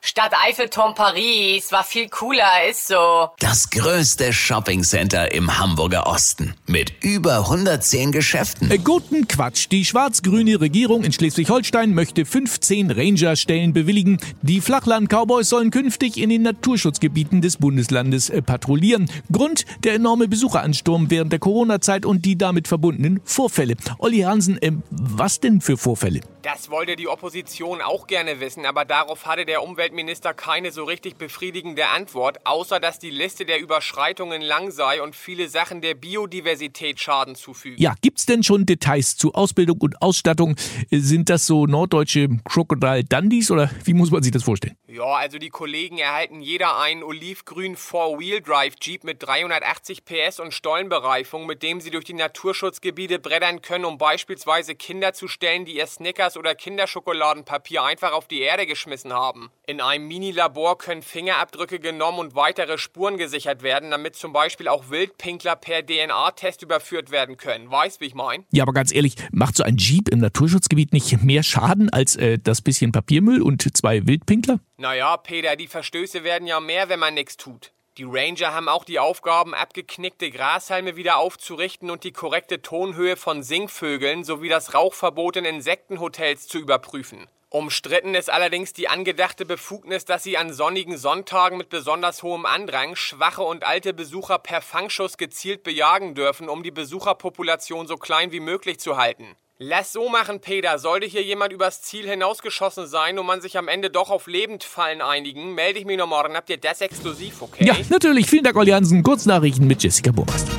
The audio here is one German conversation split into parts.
Stadt Eiffelturm Paris war viel cooler, ist so. Das größte Shoppingcenter im Hamburger Osten mit über 110 Geschäften. Äh, guten Quatsch. Die schwarz-grüne Regierung in Schleswig-Holstein möchte 15 Ranger-Stellen bewilligen. Die Flachland-Cowboys sollen künftig in den Naturschutzgebieten des Bundeslandes äh, patrouillieren. Grund der enorme Besucheransturm während der Corona-Zeit und die damit verbundenen Vorfälle. Olli Hansen, äh, was denn für Vorfälle? Das wollte die Opposition auch gerne wissen, aber darauf hatte der Umweltminister keine so richtig befriedigende Antwort, außer dass die Liste der Überschreitungen lang sei und viele Sachen der Biodiversität Schaden zufügen. Ja, gibt's denn schon Details zu Ausbildung und Ausstattung? Sind das so norddeutsche Crocodile Dundies oder wie muss man sich das vorstellen? Ja, also die Kollegen erhalten jeder einen olivgrünen Four-Wheel-Drive-Jeep mit 380 PS und Stollenbereifung, mit dem sie durch die Naturschutzgebiete brettern können, um beispielsweise Kinder zu stellen, die ihr Snickers oder Kinderschokoladenpapier einfach auf die Erde geschmissen haben. In einem Mini-Labor können Fingerabdrücke genommen und weitere Spuren gesichert werden, damit zum Beispiel auch Wildpinkler per DNA-Test überführt werden können. Weißt, wie ich mein? Ja, aber ganz ehrlich, macht so ein Jeep im Naturschutzgebiet nicht mehr Schaden als äh, das bisschen Papiermüll und zwei Wildpinkler? Naja, Peter, die Verstöße werden ja mehr, wenn man nichts tut. Die Ranger haben auch die Aufgaben, abgeknickte Grashalme wieder aufzurichten und die korrekte Tonhöhe von Singvögeln sowie das Rauchverbot in Insektenhotels zu überprüfen. Umstritten ist allerdings die angedachte Befugnis, dass sie an sonnigen Sonntagen mit besonders hohem Andrang schwache und alte Besucher per Fangschuss gezielt bejagen dürfen, um die Besucherpopulation so klein wie möglich zu halten. Lass so machen, Peter. Sollte hier jemand übers Ziel hinausgeschossen sein und man sich am Ende doch auf Lebendfallen einigen, melde ich mich noch morgen. Habt ihr das exklusiv, okay? Ja, natürlich. Vielen Dank, Olli Hansen. Kurznachrichten mit Jessica Burmeister.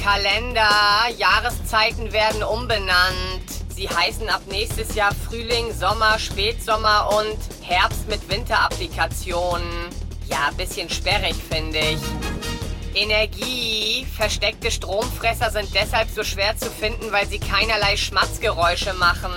Kalender, Jahreszeiten werden umbenannt. Sie heißen ab nächstes Jahr Frühling, Sommer, Spätsommer und Herbst mit Winterapplikationen. Ja, bisschen sperrig, finde ich. Energie. Versteckte Stromfresser sind deshalb so schwer zu finden, weil sie keinerlei Schmatzgeräusche machen.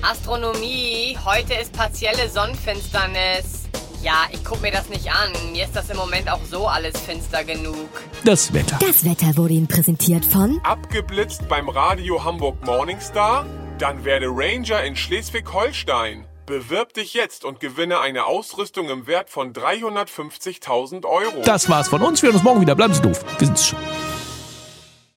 Astronomie. Heute ist partielle Sonnenfinsternis. Ja, ich guck mir das nicht an. Mir ist das im Moment auch so alles finster genug. Das Wetter. Das Wetter wurde Ihnen präsentiert von Abgeblitzt beim Radio Hamburg Morningstar? Dann werde Ranger in Schleswig-Holstein. Bewirb dich jetzt und gewinne eine Ausrüstung im Wert von 350.000 Euro. Das war's von uns. Wir hören uns morgen wieder. Bleiben Sie doof. Wir sind's schon.